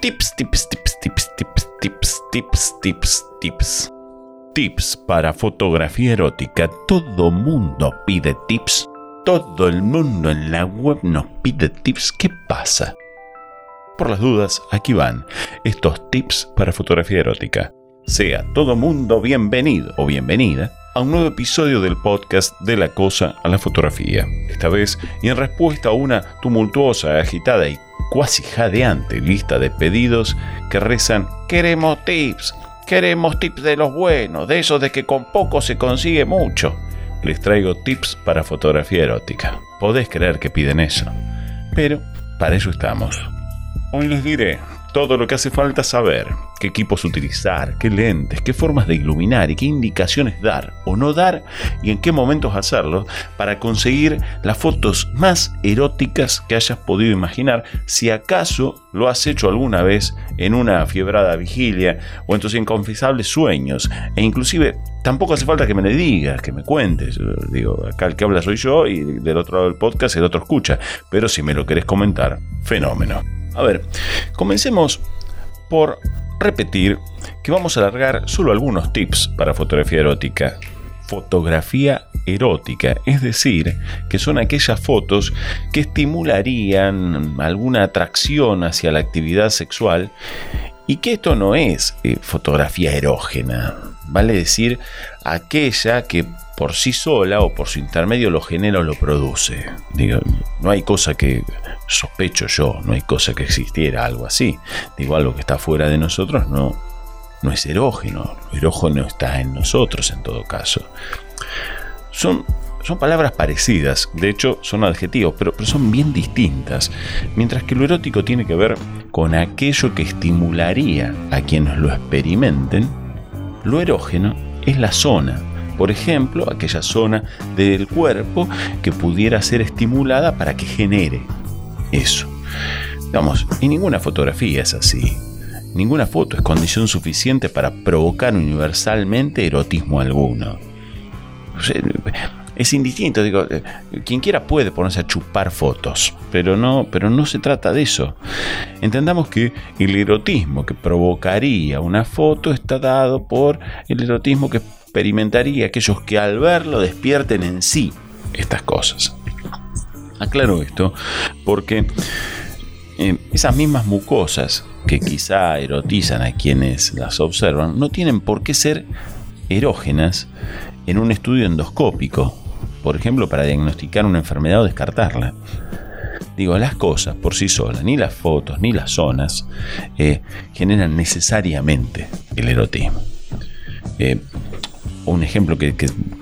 Tips, tips, tips, tips, tips, tips, tips, tips, tips. Tips para fotografía erótica. Todo mundo pide tips. Todo el mundo en la web nos pide tips. ¿Qué pasa? Por las dudas, aquí van estos tips para fotografía erótica. Sea todo mundo bienvenido o bienvenida a un nuevo episodio del podcast de la cosa a la fotografía. Esta vez, y en respuesta a una tumultuosa, agitada y cuasi jadeante lista de pedidos que rezan queremos tips, queremos tips de los buenos, de esos de que con poco se consigue mucho. Les traigo tips para fotografía erótica. Podés creer que piden eso. Pero para eso estamos. Hoy les diré todo lo que hace falta saber, qué equipos utilizar, qué lentes, qué formas de iluminar y qué indicaciones dar o no dar y en qué momentos hacerlo para conseguir las fotos más eróticas que hayas podido imaginar si acaso lo has hecho alguna vez en una fiebrada vigilia o en tus inconfesables sueños. E inclusive tampoco hace falta que me le digas, que me cuentes, digo, acá el que habla soy yo y del otro lado del podcast el otro escucha, pero si me lo querés comentar, fenómeno. A ver, comencemos por repetir que vamos a alargar solo algunos tips para fotografía erótica. Fotografía erótica, es decir, que son aquellas fotos que estimularían alguna atracción hacia la actividad sexual y que esto no es eh, fotografía erógena, vale decir aquella que por sí sola o por su intermedio lo genera o lo produce. No hay cosa que sospecho yo, no hay cosa que existiera algo así. Digo, algo que está fuera de nosotros no, no es erógeno, lo erógeno está en nosotros en todo caso. Son, son palabras parecidas, de hecho son adjetivos, pero, pero son bien distintas. Mientras que lo erótico tiene que ver con aquello que estimularía a quienes lo experimenten, lo erógeno es la zona por ejemplo, aquella zona del cuerpo que pudiera ser estimulada para que genere eso. Vamos, y ninguna fotografía es así. Ninguna foto es condición suficiente para provocar universalmente erotismo alguno. Es indistinto, digo, eh, quien quiera puede ponerse a chupar fotos, pero no, pero no se trata de eso. Entendamos que el erotismo que provocaría una foto está dado por el erotismo que experimentaría aquellos que al verlo despierten en sí estas cosas. Aclaro esto porque eh, esas mismas mucosas que quizá erotizan a quienes las observan no tienen por qué ser erógenas en un estudio endoscópico, por ejemplo, para diagnosticar una enfermedad o descartarla. Digo, las cosas por sí solas, ni las fotos, ni las zonas, eh, generan necesariamente el erotismo. Eh, un ejemplo que,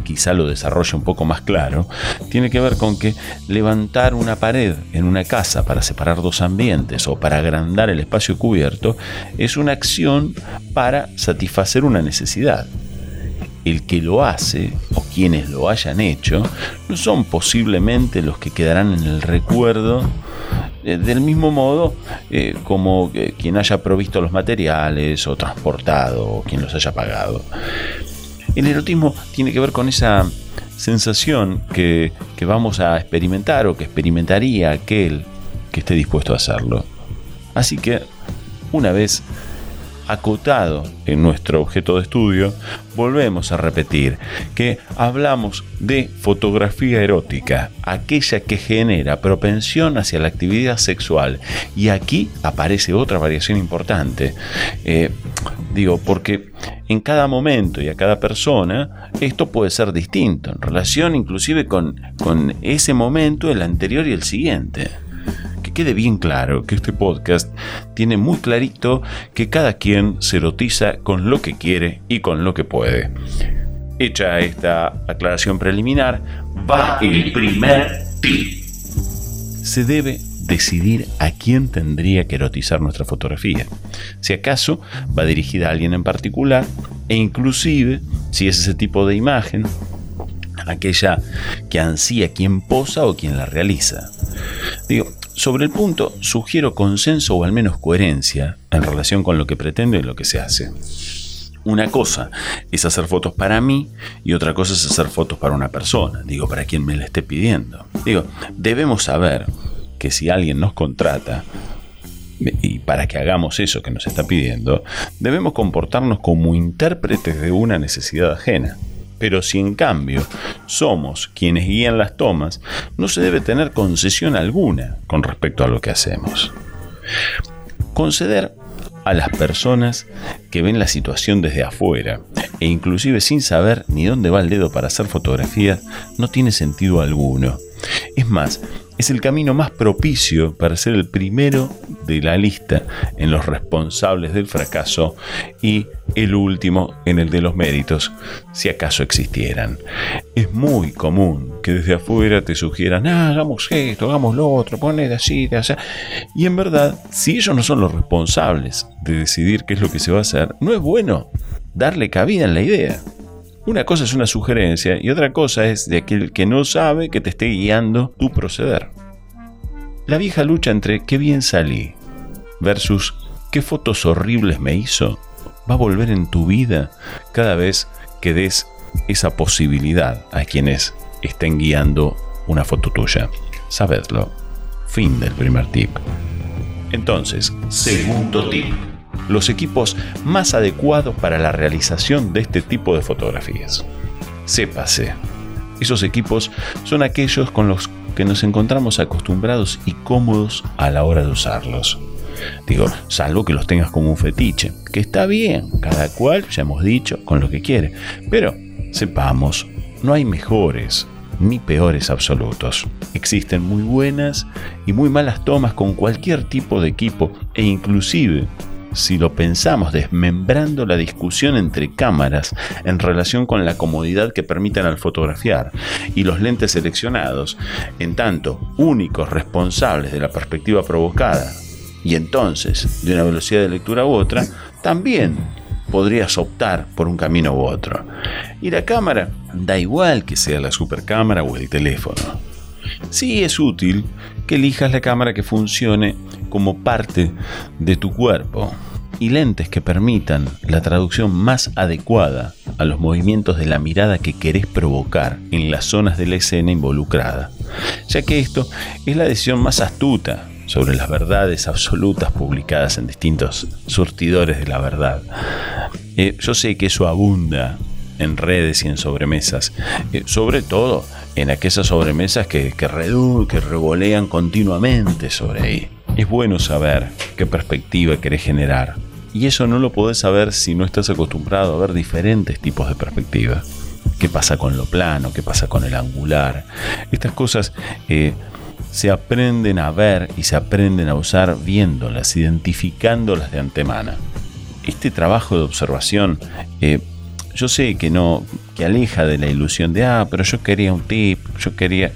quizá lo desarrolle un poco más claro, tiene que ver con que levantar una pared en una casa para separar dos ambientes o para agrandar el espacio cubierto es una acción para satisfacer una necesidad. El que lo hace o quienes lo hayan hecho no son posiblemente los que quedarán en el recuerdo eh, del mismo modo eh, como eh, quien haya provisto los materiales o transportado o quien los haya pagado. El erotismo tiene que ver con esa sensación que, vamos a experimentar o que experimentaría aquel que esté dispuesto a hacerlo. Así que, una vez acotado en nuestro objeto de estudio, volvemos a repetir que hablamos de fotografía erótica, aquella que genera propensión hacia la actividad sexual. Y aquí aparece otra variación importante. Eh, digo, porque en cada momento y a cada persona esto puede ser distinto, en relación inclusive con, con ese momento, el anterior y el siguiente quede bien claro que este podcast tiene muy clarito que cada quien se erotiza con lo que quiere y con lo que puede. Hecha esta aclaración preliminar, va el primer tip. Se debe decidir a quién tendría que erotizar nuestra fotografía. Si acaso va dirigida a alguien en particular e inclusive si es ese tipo de imagen, aquella que ansía quien posa o quien la realiza. Digo, sobre el punto, sugiero consenso o al menos coherencia en relación con lo que pretende y lo que se hace. Una cosa es hacer fotos para mí y otra cosa es hacer fotos para una persona, digo, para quien me la esté pidiendo. Digo, debemos saber que si alguien nos contrata, y para que hagamos eso que nos está pidiendo, debemos comportarnos como intérpretes de una necesidad ajena. Pero si en cambio somos quienes guían las tomas, no se debe tener concesión alguna con respecto a lo que hacemos. Conceder a las personas que ven la situación desde afuera e inclusive sin saber ni dónde va el dedo para hacer fotografías no tiene sentido alguno. Es más, es el camino más propicio para ser el primero de la lista en los responsables del fracaso y el último en el de los méritos, si acaso existieran. Es muy común que desde afuera te sugieran, ah, hagamos esto, hagamos lo otro, poned así, de allá. Y en verdad, si ellos no son los responsables de decidir qué es lo que se va a hacer, no es bueno darle cabida en la idea. Una cosa es una sugerencia y otra cosa es de aquel que no sabe que te esté guiando tu proceder. La vieja lucha entre qué bien salí versus qué fotos horribles me hizo va a volver en tu vida cada vez que des esa posibilidad a quienes estén guiando una foto tuya. Sabedlo. Fin del primer tip. Entonces, segundo tip los equipos más adecuados para la realización de este tipo de fotografías. Sépase, esos equipos son aquellos con los que nos encontramos acostumbrados y cómodos a la hora de usarlos. Digo, salvo que los tengas como un fetiche, que está bien, cada cual, ya hemos dicho, con lo que quiere. Pero sepamos, no hay mejores ni peores absolutos. Existen muy buenas y muy malas tomas con cualquier tipo de equipo e inclusive si lo pensamos desmembrando la discusión entre cámaras en relación con la comodidad que permiten al fotografiar y los lentes seleccionados, en tanto únicos responsables de la perspectiva provocada, y entonces de una velocidad de lectura u otra, también podrías optar por un camino u otro. Y la cámara, da igual que sea la supercámara o el teléfono. Sí es útil que elijas la cámara que funcione como parte de tu cuerpo y lentes que permitan la traducción más adecuada a los movimientos de la mirada que querés provocar en las zonas de la escena involucrada, ya que esto es la decisión más astuta sobre las verdades absolutas publicadas en distintos surtidores de la verdad. Eh, yo sé que eso abunda en redes y en sobremesas, eh, sobre todo en aquellas sobremesas que, que, que revolean continuamente sobre ahí. Es bueno saber qué perspectiva querés generar. Y eso no lo podés saber si no estás acostumbrado a ver diferentes tipos de perspectiva. ¿Qué pasa con lo plano? ¿Qué pasa con el angular? Estas cosas eh, se aprenden a ver y se aprenden a usar viéndolas, identificándolas de antemano. Este trabajo de observación, eh, yo sé que no, que aleja de la ilusión de, ah, pero yo quería un tip, yo quería,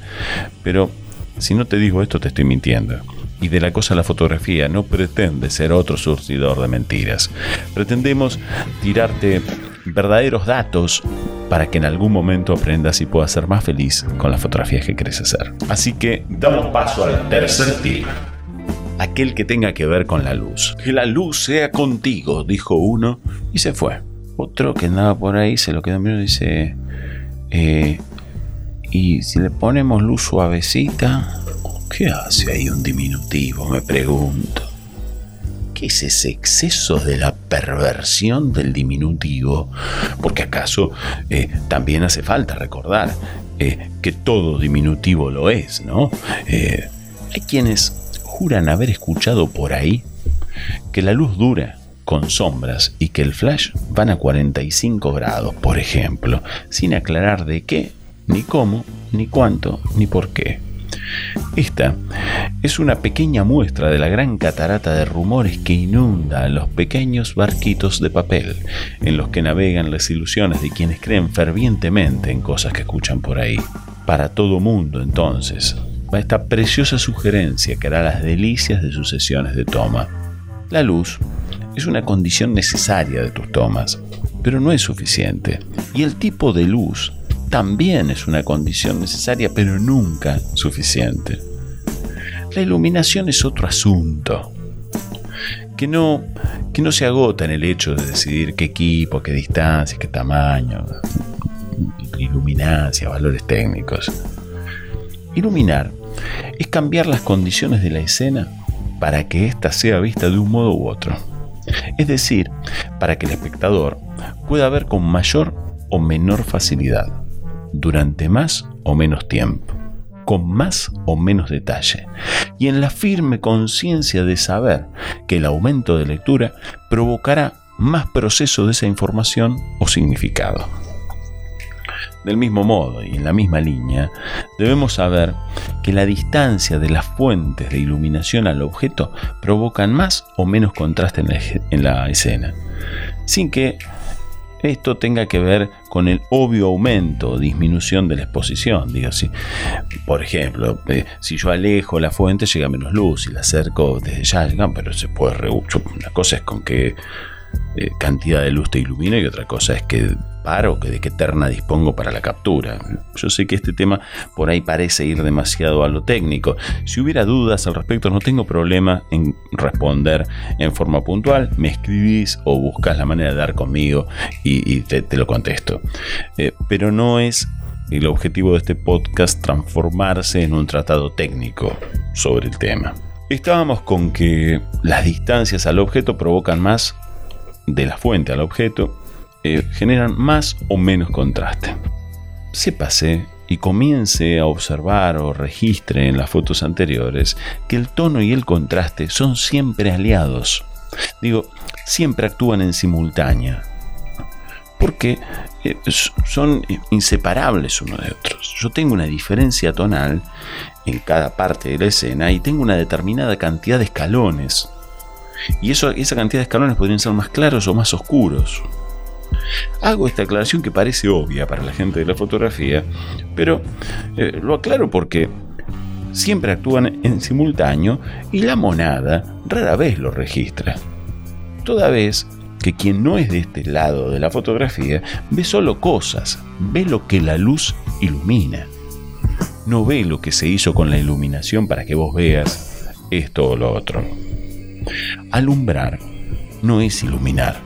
pero si no te digo esto te estoy mintiendo y de la cosa la fotografía no pretende ser otro surtidor de mentiras. Pretendemos tirarte verdaderos datos para que en algún momento aprendas y puedas ser más feliz con las fotografías que quieres hacer. Así que damos paso al tercer tip. Aquel que tenga que ver con la luz. Que la luz sea contigo, dijo uno y se fue. Otro que andaba por ahí se lo quedó mirando y dice, eh, y si le ponemos luz suavecita, ¿Qué hace ahí un diminutivo? Me pregunto. ¿Qué es ese exceso de la perversión del diminutivo? Porque acaso eh, también hace falta recordar eh, que todo diminutivo lo es, ¿no? Eh, hay quienes juran haber escuchado por ahí que la luz dura con sombras y que el flash van a 45 grados, por ejemplo, sin aclarar de qué, ni cómo, ni cuánto, ni por qué. Esta es una pequeña muestra de la gran catarata de rumores que inunda los pequeños barquitos de papel en los que navegan las ilusiones de quienes creen fervientemente en cosas que escuchan por ahí. Para todo mundo, entonces, va esta preciosa sugerencia que hará las delicias de sus sesiones de toma. La luz es una condición necesaria de tus tomas, pero no es suficiente. Y el tipo de luz también es una condición necesaria, pero nunca suficiente. La iluminación es otro asunto, que no, que no se agota en el hecho de decidir qué equipo, qué distancia, qué tamaño, iluminancia, valores técnicos. Iluminar es cambiar las condiciones de la escena para que ésta sea vista de un modo u otro. Es decir, para que el espectador pueda ver con mayor o menor facilidad, durante más o menos tiempo, con más o menos detalle, y en la firme conciencia de saber que el aumento de lectura provocará más proceso de esa información o significado. Del mismo modo y en la misma línea, debemos saber que la distancia de las fuentes de iluminación al objeto provocan más o menos contraste en la, escena, sin que esto tenga que ver con el obvio aumento o disminución de la exposición. Digo, si, por ejemplo, eh, si yo alejo la fuente llega menos luz, y la acerco desde ya, pero se puede reducir. Una cosa es con que eh, cantidad de luz te ilumina y otra cosa es que paro, que de qué terna dispongo para la captura. Yo sé que este tema por ahí parece ir demasiado a lo técnico. Si hubiera dudas al respecto, no tengo problema en responder en forma puntual. Me escribís o buscas la manera de dar conmigo y, te, lo contesto. Eh, pero no es el objetivo de este podcast transformarse en un tratado técnico sobre el tema. Estábamos con que las distancias al objeto provocan más de la fuente al objeto eh, generan más o menos contraste. Se pase y comience a observar o registre en las fotos anteriores que el tono y el contraste son siempre aliados. Digo, siempre actúan en simultánea. Porque eh, son inseparables uno de otros. Yo tengo una diferencia tonal en cada parte de la escena y tengo una determinada cantidad de escalones y eso, esa cantidad de escalones podrían ser más claros o más oscuros. Hago esta aclaración que parece obvia para la gente de la fotografía, pero eh, lo aclaro porque siempre actúan en simultáneo y la monada rara vez lo registra. Toda vez que quien no es de este lado de la fotografía ve solo cosas, ve lo que la luz ilumina. No ve lo que se hizo con la iluminación para que vos veas esto o lo otro. Alumbrar no es iluminar.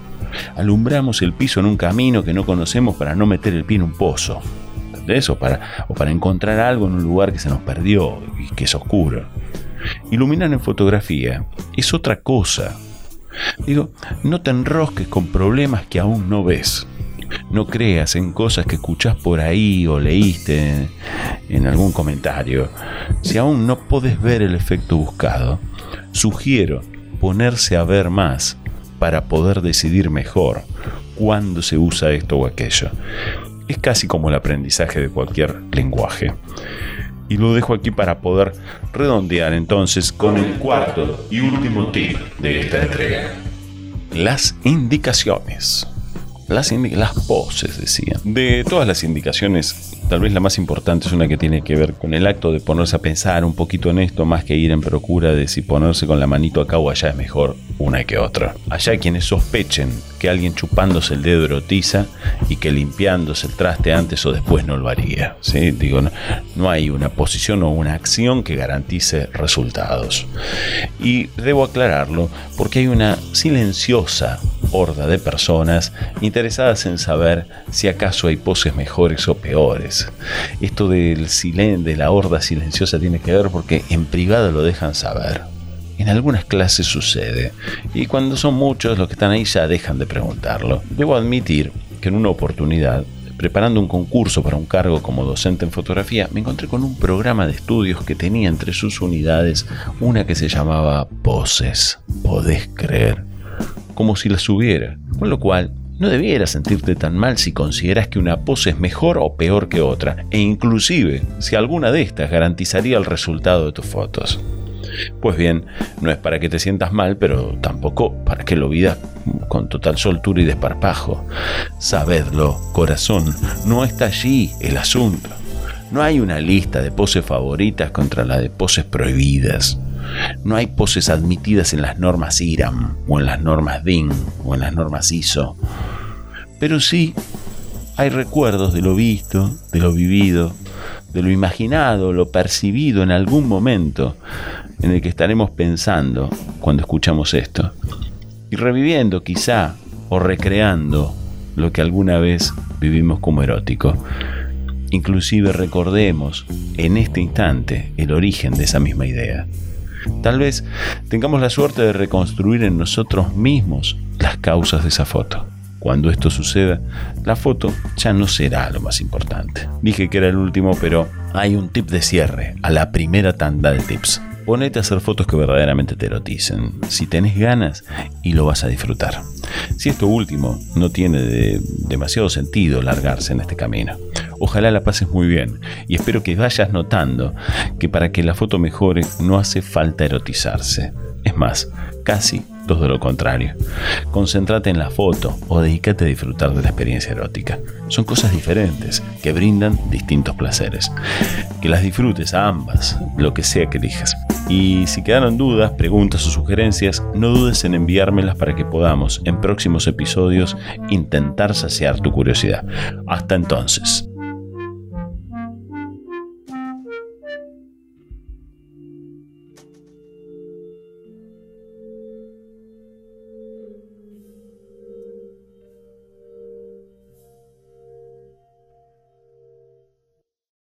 Alumbramos el piso en un camino que no conocemos para no meter el pie en un pozo. ¿Entendés? O para, o para encontrar algo en un lugar que se nos perdió y que es oscuro. Iluminar en fotografía es otra cosa. Digo, no te enrosques con problemas que aún no ves. No creas en cosas que escuchás por ahí o leíste en algún comentario. Si aún no podés ver el efecto buscado, sugiero ponerse a ver más para poder decidir mejor cuándo se usa esto o aquello. Es casi como el aprendizaje de cualquier lenguaje. Y lo dejo aquí para poder redondear entonces con el cuarto y último tip de esta entrega. Las indicaciones. Las, las poses, decía. De todas las indicaciones Tal vez la más importante es una que tiene que ver con el acto de ponerse a pensar un poquito en esto más que ir en procura de si ponerse con la manito acá o allá es mejor una que otra. Allá quienes sospechen que alguien chupándose el dedo erotiza y que limpiándose el traste antes o después no lo haría. ¿sí? Digo, no, hay una posición o una acción que garantice resultados. Y debo aclararlo porque hay una silenciosa horda de personas interesadas en saber si acaso hay poses mejores o peores. Esto del de la horda silenciosa tiene que ver porque en privado lo dejan saber. En algunas clases sucede, y cuando son muchos los que están ahí ya dejan de preguntarlo. Debo admitir que en una oportunidad preparando un concurso para un cargo como docente en fotografía, me encontré con un programa de estudios que tenía entre sus unidades una que se llamaba Poses. ¿Podés creer? como si las hubiera, con lo cual no debieras sentirte tan mal si consideras que una pose es mejor o peor que otra, e inclusive si alguna de estas garantizaría el resultado de tus fotos. Pues bien, no es para que te sientas mal, pero tampoco para que lo vidas con total soltura y desparpajo. Sabedlo, corazón, no está allí el asunto. No hay una lista de poses favoritas contra la de poses prohibidas. No hay poses admitidas en las normas IRAM o en las normas DIN o en las normas ISO. Pero sí hay recuerdos de lo visto, de lo vivido, de lo imaginado, lo percibido en algún momento en el que estaremos pensando cuando escuchamos esto. Y reviviendo quizá o recreando lo que alguna vez vivimos como erótico. Inclusive recordemos en este instante el origen de esa misma idea. Tal vez tengamos la suerte de reconstruir en nosotros mismos las causas de esa foto. Cuando esto suceda, la foto ya no será lo más importante. Dije que era el último, pero hay un tip de cierre a la primera tanda de tips. Ponete a hacer fotos que verdaderamente te eroticen, si tenés ganas, y lo vas a disfrutar. Si esto último no tiene demasiado sentido largarse en este camino. Ojalá la pases muy bien y espero que vayas notando que para que la foto mejore no hace falta erotizarse. Es más, casi todo lo contrario. Concéntrate en la foto o dedícate a disfrutar de la experiencia erótica. Son cosas diferentes que brindan distintos placeres. Que las disfrutes a ambas, lo que sea que elijas. Y si quedaron dudas, preguntas o sugerencias, no dudes en enviármelas para que podamos en próximos episodios intentar saciar tu curiosidad. Hasta entonces.